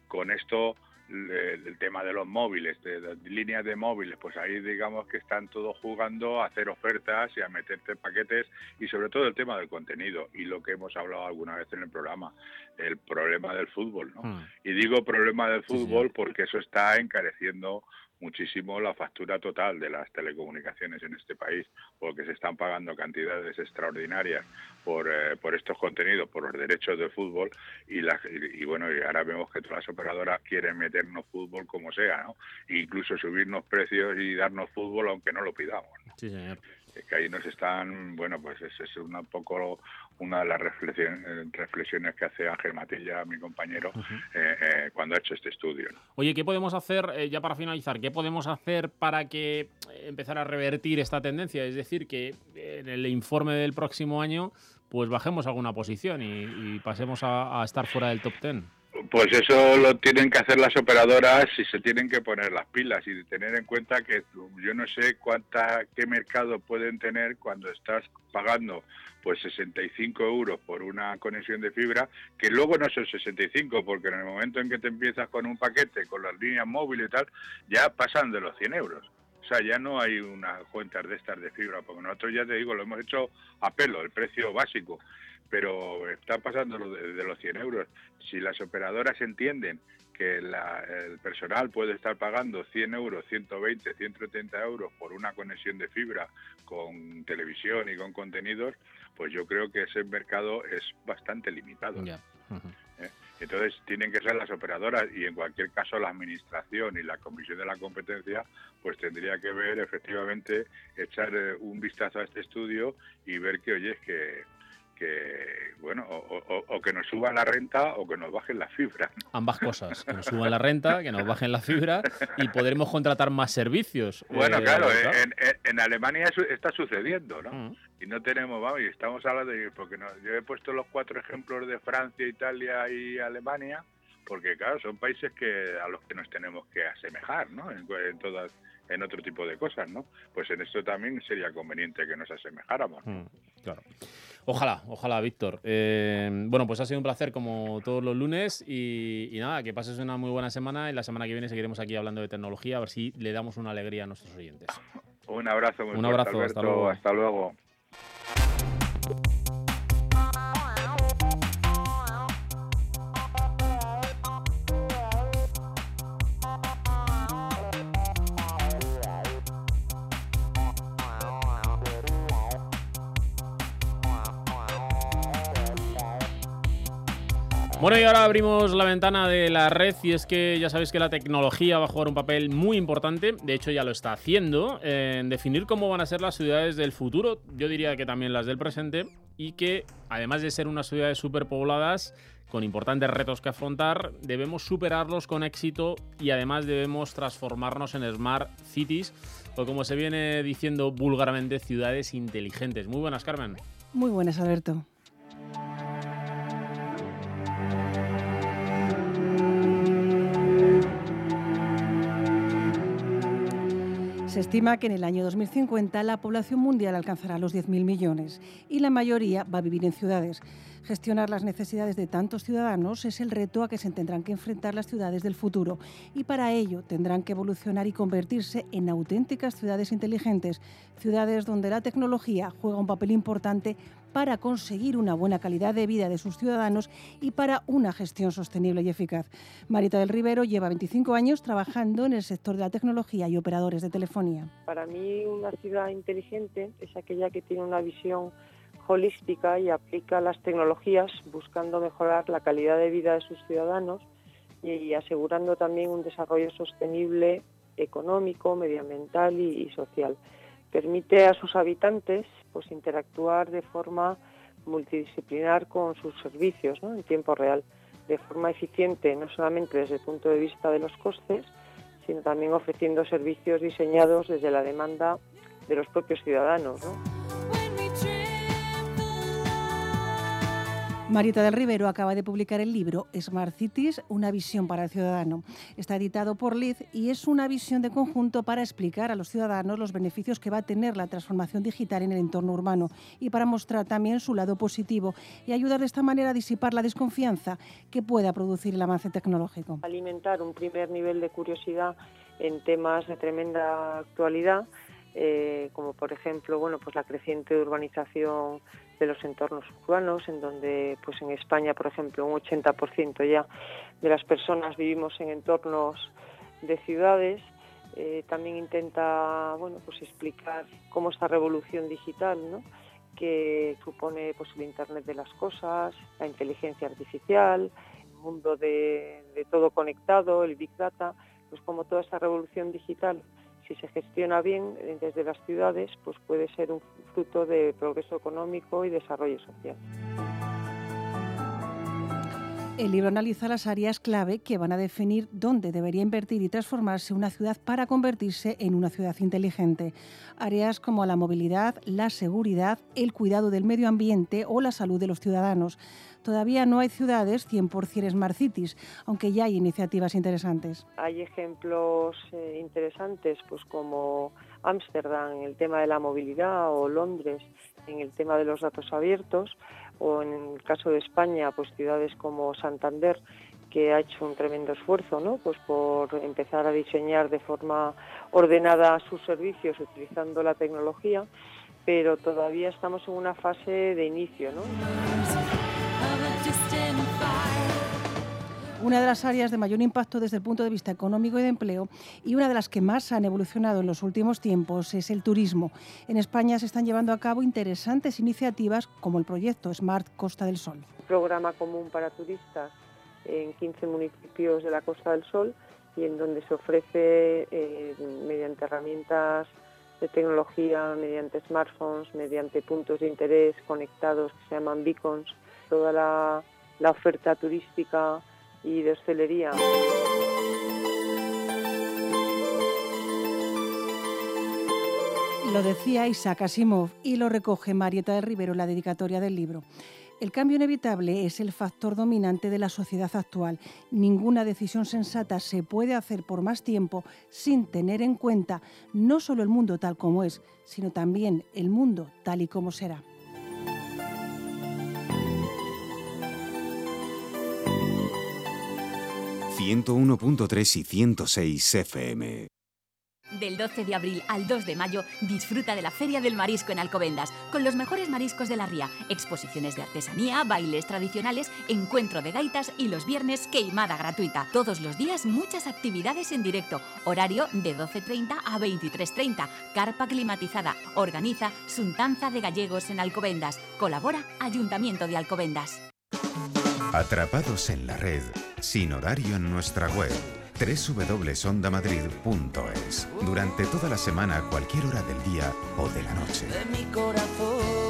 con esto el tema de los móviles, de, de líneas de móviles, pues ahí digamos que están todos jugando a hacer ofertas y a meterte paquetes y sobre todo el tema del contenido y lo que hemos hablado alguna vez en el programa, el problema del fútbol, ¿no? Hmm. Y digo problema del Sí, fútbol porque eso está encareciendo muchísimo la factura total de las telecomunicaciones en este país, porque se están pagando cantidades extraordinarias por, eh, por estos contenidos, por los derechos del fútbol, y, y bueno, y ahora vemos que todas las operadoras quieren meternos fútbol como sea, ¿no? E incluso subirnos precios y darnos fútbol aunque no lo pidamos. ¿no? Sí, señor. Es que ahí nos están, bueno, pues es, es un poco una de las reflexiones, reflexiones que hace Ángel Matilla, mi compañero, eh, eh, cuando ha hecho este estudio. ¿no? Oye, ¿qué podemos hacer, eh, ya para finalizar, qué podemos hacer para que eh, empezar a revertir esta tendencia? Es decir, que eh, en el informe del próximo año pues bajemos alguna posición y, y pasemos a, a estar fuera del top 10. Pues eso lo tienen que hacer las operadoras y se tienen que poner las pilas y tener en cuenta que yo no sé cuánta qué mercado pueden tener cuando estás pagando pues 65 euros por una conexión de fibra, que luego no son 65, porque en el momento en que te empiezas con un paquete, con las líneas móviles y tal, ya pasan de los 100 euros. O sea, ya no hay unas cuentas de estas de fibra, porque nosotros ya te digo, lo hemos hecho a pelo, el precio básico, pero está pasando lo de, de los 100 euros. Si las operadoras entienden que la- el personal puede estar pagando 100 euros, 120, 130 euros por una conexión de fibra con televisión y con contenidos, pues yo creo que ese mercado es bastante limitado. ¿eh? Entonces tienen que ser las operadoras y en cualquier caso la administración y la comisión de la competencia pues tendría que ver efectivamente echar eh, un vistazo a este estudio y ver que oye que que bueno o, o- o que nos suban la renta o que nos bajen la fibra Ambas cosas, que nos suban la renta, que nos bajen la fibra y podremos contratar más servicios. Bueno, Eh, claro, en, en- en Alemania eso está sucediendo, ¿no? Mm. Y no tenemos, vamos, y estamos hablando de, porque no, yo he puesto los cuatro ejemplos de Francia, Italia y Alemania, porque claro, son países que a los que nos tenemos que asemejar, ¿no? En, en todas, en otro tipo de cosas, ¿no? Pues en esto también sería conveniente que nos asemejáramos. Mm, claro. Ojalá, ojalá, Víctor. Eh, bueno, pues ha sido un placer como todos los lunes y, y nada, que pases una muy buena semana y la semana que viene seguiremos aquí hablando de tecnología a ver si le damos una alegría a nuestros oyentes. Un abrazo muy Un fuerte, abrazo, hasta luego. Hasta luego. Bueno, y ahora abrimos la ventana de la red y es que ya sabéis que la tecnología va a jugar un papel muy importante, de hecho ya lo está haciendo, en definir cómo van a ser las ciudades del futuro, yo diría que también las del presente, y que además de ser unas ciudades superpobladas, con importantes retos que afrontar, debemos superarlos con éxito y además debemos transformarnos en smart cities, o como se viene diciendo vulgarmente, ciudades inteligentes. Muy buenas, Carmen. Muy buenas, Alberto. Se estima que en el año 2050 la población mundial alcanzará los 10.000 millones y la mayoría va a vivir en ciudades. Gestionar las necesidades de tantos ciudadanos es el reto a que se tendrán que enfrentar las ciudades del futuro y para ello tendrán que evolucionar y convertirse en auténticas ciudades inteligentes, ciudades donde la tecnología juega un papel importante para conseguir una buena calidad de vida de sus ciudadanos y para una gestión sostenible y eficaz. Marita del Rivero lleva 25 años trabajando en el sector de la tecnología y operadores de telefonía. Para mí una ciudad inteligente es aquella que tiene una visión holística y aplica las tecnologías buscando mejorar la calidad de vida de sus ciudadanos y asegurando también un desarrollo sostenible económico, medioambiental y, social. Permite a sus habitantes pues interactuar de forma multidisciplinar con sus servicios en tiempo real, de forma eficiente, no solamente desde el punto de vista de los costes, sino también ofreciendo servicios diseñados desde la demanda de los propios ciudadanos. ¿no? Marita del Rivero acaba de publicar el libro Smart Cities, una visión para el ciudadano. Está editado por Liz y es una visión de conjunto para explicar a los ciudadanos los beneficios que va a tener la transformación digital en el entorno urbano y para mostrar también su lado positivo y ayudar de esta manera a disipar la desconfianza que pueda producir el avance tecnológico. Alimentar un primer nivel de curiosidad en temas de tremenda actualidad, eh, como por ejemplo, bueno, pues la creciente urbanización de los entornos urbanos, en donde, pues en España, por ejemplo, un 80% ya de las personas vivimos en entornos de ciudades. Eh, también intenta, bueno, pues explicar cómo esta revolución digital, ¿no? que supone pues el Internet de las cosas, la inteligencia artificial, el mundo de, de todo conectado, el Big Data, pues como toda esta revolución digital si se gestiona bien eh, desde las ciudades, pues puede ser un fruto de progreso económico y desarrollo social. El libro analiza las áreas clave que van a definir dónde debería invertir y transformarse una ciudad para convertirse en una ciudad inteligente. Áreas como la movilidad, la seguridad, el cuidado del medio ambiente o la salud de los ciudadanos. Todavía no hay ciudades 100% Smart Cities, aunque ya hay iniciativas interesantes. Hay ejemplos eh, interesantes, pues como Ámsterdam en el tema de la movilidad o Londres en el tema de los datos abiertos o en el caso de España, pues ciudades como Santander que ha hecho un tremendo esfuerzo, ¿no? Pues por empezar a diseñar de forma ordenada sus servicios utilizando la tecnología, pero todavía estamos en una fase de inicio, ¿no? Una de las áreas de mayor impacto desde el punto de vista económico y de empleo y una de las que más han evolucionado en los últimos tiempos es el turismo. En España se están llevando a cabo interesantes iniciativas como el proyecto Smart Costa del Sol. Programa común para turistas en 15 municipios de la Costa del Sol y en donde se ofrece eh, mediante herramientas de tecnología, mediante smartphones, mediante puntos de interés conectados que se llaman beacons, toda la, la oferta turística y de hostelería. Lo decía Isaac Asimov y lo recoge Marieta del Rivero en la dedicatoria del libro. El cambio inevitable es el factor dominante de la sociedad actual. Ninguna decisión sensata se puede hacer por más tiempo sin tener en cuenta no solo el mundo tal como es, sino también el mundo tal y como será. 101.3 y 106 FM. Del 12 de abril al 2 de mayo disfruta de la Feria del Marisco en Alcobendas, con los mejores mariscos de la ría, exposiciones de artesanía, bailes tradicionales, encuentro de gaitas y los viernes queimada gratuita. Todos los días muchas actividades en directo, horario de 12.30 a 23.30, carpa climatizada, organiza Suntanza de Gallegos en Alcobendas, colabora Ayuntamiento de Alcobendas. Atrapados en la red, sin horario en nuestra web www.ondamadrid.es. Durante toda la semana, cualquier hora del día o de la noche. de mi corazón.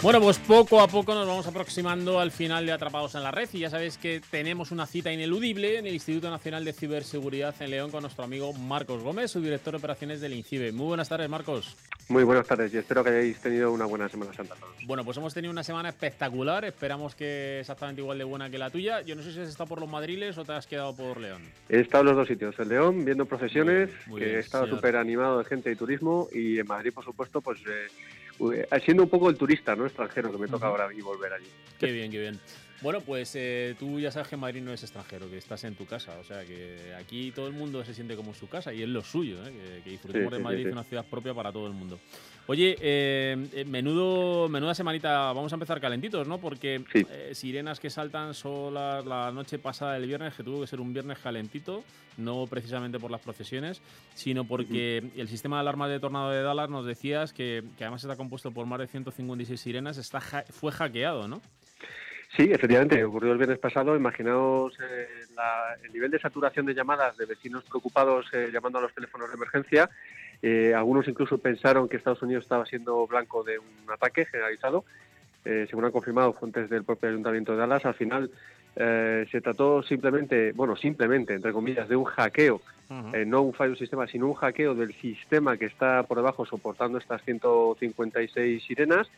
Bueno, pues poco a poco nos vamos aproximando al final de Atrapados en la Red y ya sabéis que tenemos una cita ineludible en el Instituto Nacional de Ciberseguridad en León con nuestro amigo Marcos Gómez, su director de operaciones del INCIBE. Muy buenas tardes, Marcos. Muy buenas tardes y espero que hayáis tenido una buena Semana Santa. Bueno, pues hemos tenido una semana espectacular, esperamos que exactamente igual de buena que la tuya. Yo no sé si has estado por los Madriles o te has quedado por León. He estado en los dos sitios, en León viendo procesiones, muy que bien, he estado súper animado de gente y turismo, y en Madrid, por supuesto, pues eh, eh, siendo un poco el turista, ¿no? Extranjero, que me toca ahora y volver allí. Qué bien, qué bien. Bueno, pues eh, tú ya sabes que Madrid no es extranjero, que estás en tu casa. O sea, que aquí todo el mundo se siente como en su casa y es lo suyo, ¿eh? que, que disfrutemos Sí, de Madrid, sí, sí. una ciudad propia para todo el mundo. Oye, eh, eh, menudo, menuda semanita, vamos a empezar calentitos, ¿no? Porque eh, sirenas que saltan solas la noche pasada del viernes, que tuvo que ser un viernes calentito, no precisamente por las procesiones, sino porque el sistema de alarmas de tornado de Dallas nos decías que, que además está compuesto por más de 156 sirenas, está fue hackeado, ¿no? Sí, efectivamente, ocurrió el viernes pasado. Imaginaos eh, la- el nivel de saturación de llamadas de vecinos preocupados eh, llamando a los teléfonos de emergencia. Eh, algunos incluso pensaron que Estados Unidos estaba siendo blanco de un ataque generalizado. Según han confirmado fuentes del propio Ayuntamiento de Dallas, al final se trató simplemente, bueno, simplemente, entre comillas, de un hackeo, eh, no un fallo del sistema, sino un hackeo del sistema que está por debajo soportando estas 156 sirenas.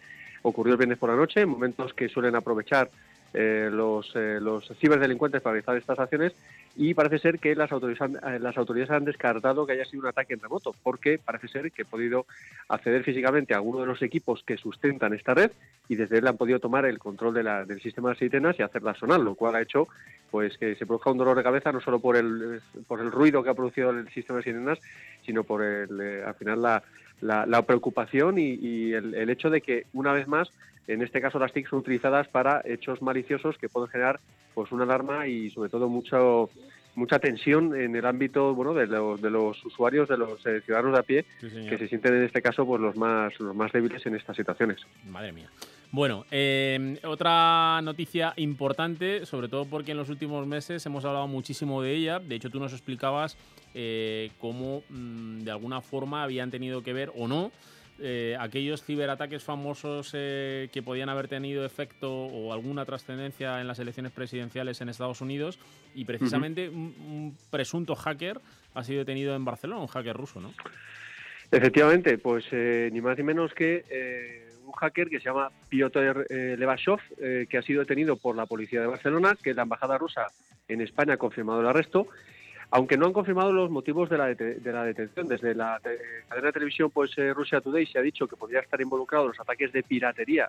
Ocurrió el viernes por la noche, en momentos que suelen aprovechar eh, los, eh, los ciberdelincuentes para realizar estas acciones y parece ser que las autoridades, han, eh, las autoridades han descartado que haya sido un ataque en remoto porque parece ser que he podido acceder físicamente a alguno de los equipos que sustentan esta red y desde él han podido tomar el control de la- del sistema de sirenas y hacerlas sonar, lo cual ha hecho pues que se produzca un dolor de cabeza no solo por el, por el ruido que ha producido el sistema de sirenas, sino por el, eh, al final la, la, la preocupación y, y el, el hecho de que una vez más en este caso las TIC son utilizadas para hechos maliciosos que pueden generar pues una alarma y sobre todo mucho mucha tensión en el ámbito bueno de los, de los usuarios, de los eh, ciudadanos de a pie, Sí, que se sienten en este caso pues los más los más débiles en estas situaciones. Madre mía. Bueno, eh, otra noticia importante, sobre todo porque en los últimos meses hemos hablado muchísimo de ella. De hecho, tú nos explicabas eh, cómo mm, de alguna forma habían tenido que ver o no eh, aquellos ciberataques famosos eh, que podían haber tenido efecto o alguna trascendencia en las elecciones presidenciales en Estados Unidos. Y precisamente un, un presunto hacker ha sido detenido en Barcelona, un hacker ruso, ¿no? Efectivamente, pues eh, ni más ni menos que eh, un hacker que se llama Piotr eh, Levashov, eh, que ha sido detenido por la policía de Barcelona, que la embajada rusa en España ha confirmado el arresto, aunque no han confirmado los motivos de la, de la detención. Desde la cadena de televisión pues eh, Russia Today se ha dicho que podría estar involucrado en los ataques de piratería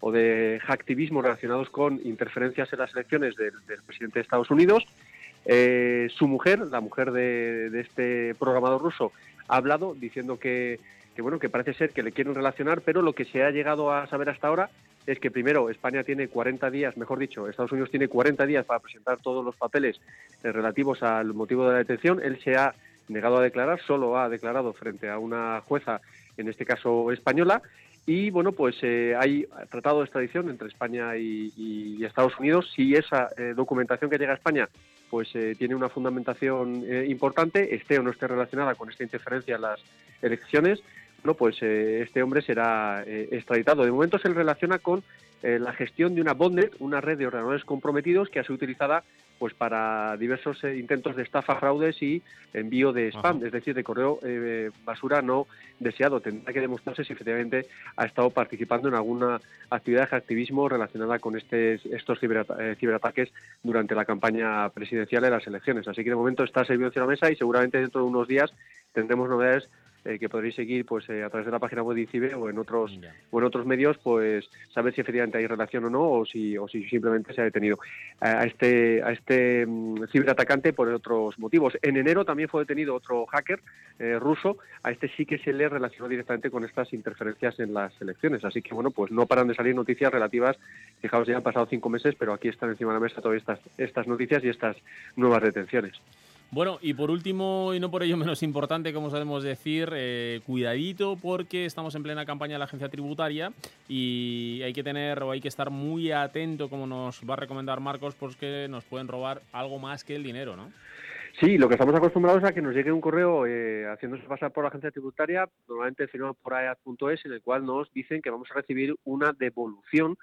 o de hacktivismo relacionados con interferencias en las elecciones del, presidente de Estados Unidos. Eh, su mujer, la mujer de este programador ruso, ha hablado diciendo que, que, bueno que parece ser que le quieren relacionar, pero lo que se ha llegado a saber hasta ahora es que primero España tiene 40 días, mejor dicho, Estados Unidos tiene 40 días para presentar todos los papeles eh, relativos al motivo de la detención. Él se ha negado a declarar, solo ha declarado frente a una jueza, en este caso española. Y bueno, pues eh, hay tratado de extradición entre España y, Estados Unidos. Si esa eh, documentación que llega a España pues tiene una fundamentación importante, esté o no esté relacionada con esta interferencia en las elecciones, bueno, pues eh, este hombre será eh, extraditado. De momento se le relaciona con eh, la gestión de una botnet, una red de ordenadores comprometidos que ha sido utilizada pues para diversos eh, intentos de estafa, fraudes y envío de spam, es decir, de correo eh, basura no deseado. Tendrá que demostrarse si efectivamente ha estado participando en alguna actividad de activismo relacionada con este, estos ciberata- ciberataques durante la campaña presidencial de las elecciones. Así que de momento está servido encima de la mesa y seguramente dentro de unos días tendremos novedades eh, que podréis seguir pues eh, a través de la página web de ICIBE o en otros o en otros medios pues saber si efectivamente hay relación o no o si o si simplemente se ha detenido. A este a este mm, ciberatacante por otros motivos. En enero también fue detenido otro hacker eh, ruso. A este sí que se le relacionó directamente con estas interferencias en las elecciones. Así que bueno pues no paran de salir noticias relativas. Fijaos ya han pasado cinco meses pero aquí están encima de la mesa todas estas estas noticias y estas nuevas detenciones Bueno, y por último, y no por ello menos importante, como sabemos decir, eh, cuidadito porque estamos en plena campaña de la agencia tributaria y hay que tener o hay que estar muy atento, como nos va a recomendar Marcos, porque nos pueden robar algo más que el dinero, ¿no? Sí, lo que estamos acostumbrados es a que nos llegue un correo eh, haciéndose pasar por la agencia tributaria, normalmente firmado por aeat.es, en el cual nos dicen que vamos a recibir una devolución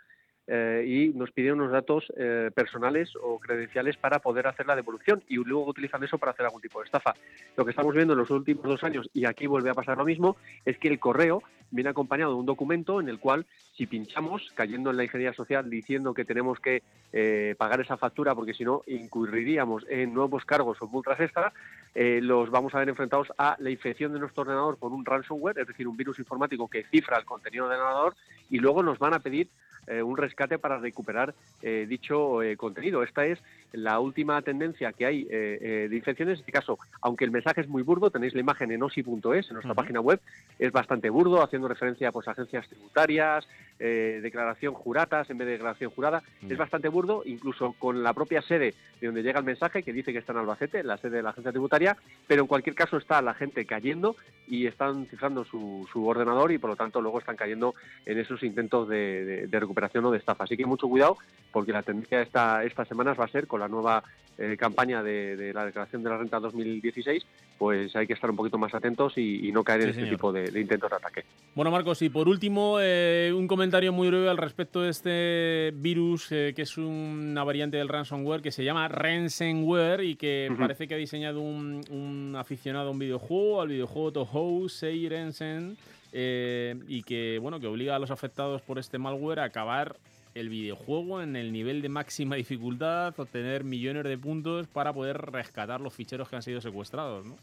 eh, y nos piden unos datos eh, personales o credenciales para poder hacer la devolución y luego utilizan eso para hacer algún tipo de estafa. Lo que estamos viendo en los últimos dos años, y aquí vuelve a pasar lo mismo, es que el correo viene acompañado de un documento en el cual si pinchamos, cayendo en la ingeniería social diciendo que tenemos que eh, pagar esa factura porque si no incurriríamos en nuevos cargos o multas extra, eh, los vamos a ver enfrentados a la infección de nuestro ordenador por un ransomware, es decir, un virus informático que cifra el contenido del ordenador y luego nos van a pedir eh, un rescate para recuperar eh, dicho eh, contenido. Esta es la última tendencia que hay eh, de infecciones. En este caso, aunque el mensaje es muy burdo, tenéis la imagen en osi.es, en nuestra página web, es bastante burdo, haciendo referencia pues, a agencias tributarias, eh, declaración juratas en vez de declaración jurada. Es bastante burdo, incluso con la propia sede de donde llega el mensaje, que dice que está en Albacete, la sede de la agencia tributaria, pero en cualquier caso está la gente cayendo y están cifrando su, su ordenador y por lo tanto luego están cayendo en esos intentos de, de- de recuperación o de estafa. Así que mucho cuidado porque la tendencia esta, estas semanas va a ser con la nueva eh, campaña de, de la declaración de la renta 2016, pues hay que estar un poquito más atentos y, y no caer en este tipo de, de intentos de ataque. Bueno, Marcos, y por último, eh, un comentario muy breve al respecto de este virus, eh, que es una variante del ransomware que se llama ransomware y que parece que ha diseñado un, un aficionado a un videojuego, al videojuego Toho Seirensen, eh, y que, bueno, que obliga a los afectados por este malware a acabar el videojuego en el nivel de máxima dificultad, obtener millones de puntos para poder rescatar los ficheros que han sido secuestrados, ¿no?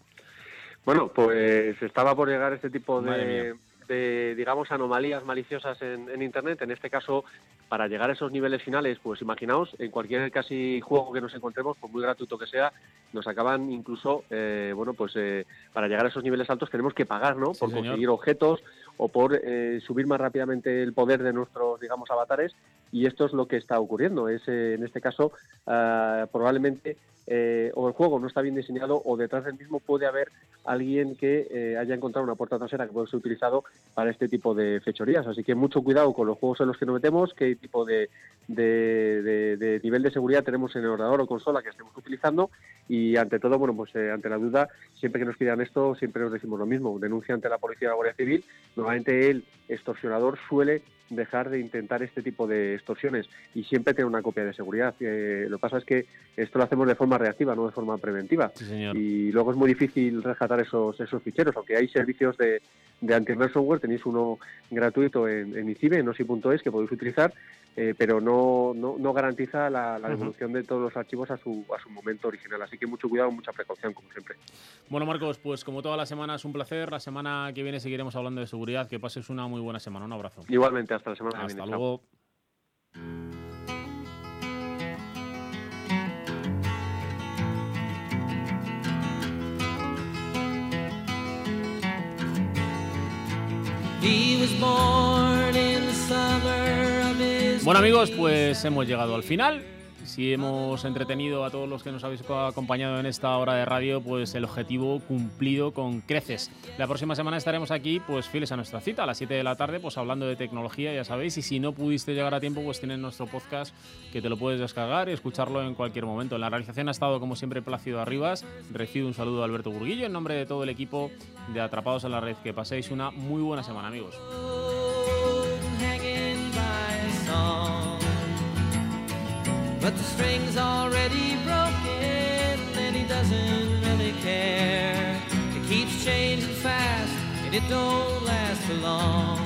Bueno, pues estaba por llegar este tipo de, de, digamos, anomalías maliciosas en, en Internet. En este caso, para llegar a esos niveles finales, pues imaginaos, en cualquier casi juego que nos encontremos, por muy gratuito que sea, nos acaban incluso, eh, bueno, pues eh, para llegar a esos niveles altos tenemos que pagar, ¿no? Sí, por señor. conseguir objetos o por eh, subir más rápidamente el poder de nuestros, digamos, avatares. y esto es lo que está ocurriendo. Es, eh, en este caso, ah, probablemente eh, o el juego no está bien diseñado o detrás del mismo puede haber alguien que eh, haya encontrado una puerta trasera que puede ser utilizado para este tipo de fechorías. Así que mucho cuidado con los juegos en los que nos metemos, qué tipo de, de- de- de nivel de seguridad tenemos en el ordenador o consola que estemos utilizando y ante todo, bueno, pues eh, ante la duda, siempre que nos pidan esto, siempre nos decimos lo mismo. Denuncia ante la policía o la Guardia Civil. Normalmente el extorsionador suele dejar de intentar este tipo de extorsiones y siempre tener una copia de seguridad. Eh, lo que pasa es que esto lo hacemos de forma reactiva, no de forma preventiva. Y luego es muy difícil rescatar esos, esos ficheros, aunque hay servicios de, de software, tenéis uno gratuito en, en ICIBE, en osi.es, que podéis utilizar, eh, pero no, no, no garantiza la, devolución de todos los archivos a su, a su momento original. Así que mucho cuidado, mucha precaución, como siempre. Bueno, Marcos, pues como todas las semanas, un placer. La semana que viene seguiremos hablando de seguridad. Que pases una muy buena semana. Un abrazo. Igualmente, hasta la semana que Hasta viene. Chao. luego. Bueno amigos, pues hemos llegado al final. Si hemos entretenido a todos los que nos habéis co- acompañado en esta hora de radio, pues el objetivo cumplido con creces. La próxima semana estaremos aquí, pues fieles a nuestra cita, a las 7 de la tarde, pues hablando de tecnología, ya sabéis. Y si no pudiste llegar a tiempo, pues tienes nuestro podcast que te lo puedes descargar y escucharlo en cualquier momento. En la realización ha estado, como siempre, Plácido Arribas. Recibo un saludo de Alberto Burguillo en nombre de todo el equipo de Atrapados en la Red. Que paséis una muy buena semana, amigos. But the string's already broken and he doesn't really care. It keeps changing fast and it don't last for long.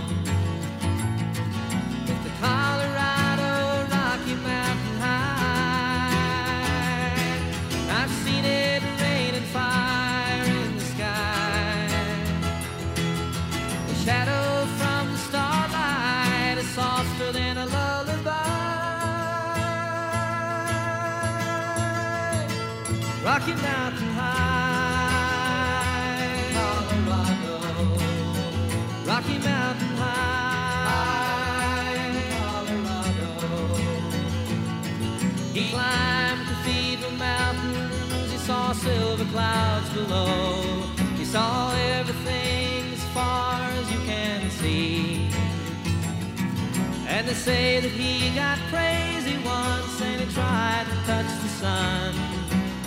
With the Colorado Rocky Mountain High, I've seen it rain and fire in the sky. The shadow Rocky Mountain High, Colorado. Rocky Mountain High, Colorado. He climbed the Cathedral Mountains, he saw silver clouds below. He saw everything as far as you can see. And they say that he got crazy once and he tried to touch the sun.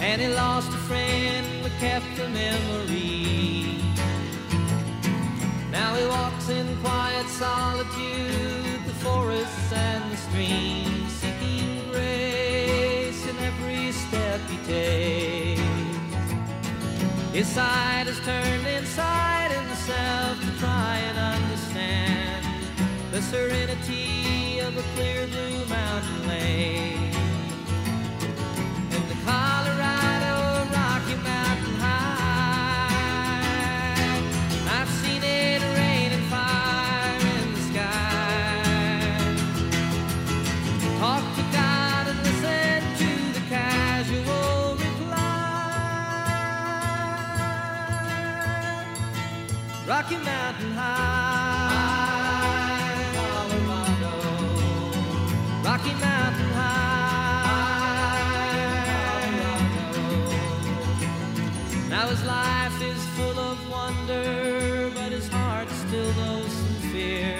And he lost a friend but kept a memory. Now he walks in quiet solitude, the forests and the streams, seeking grace in every step he takes. His side is turned inside himself to try and understand the serenity of a clear blue mountain lake. Rocky Mountain High, Colorado. Rocky Mountain High, Colorado. Now his life is full of wonder, but his heart still knows some fear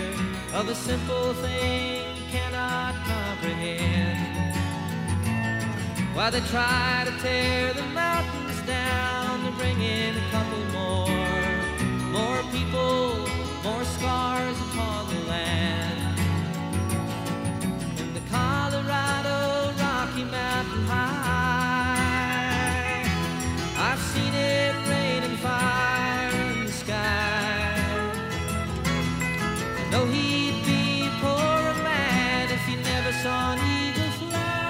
of a simple thing cannot comprehend. While they try to tear the mountains down to bring in a couple more people, more scars upon the land. In the Colorado Rocky Mountain High, I've seen it rain and fire in the sky. I know he'd be poorer man if he never saw an eagle fly.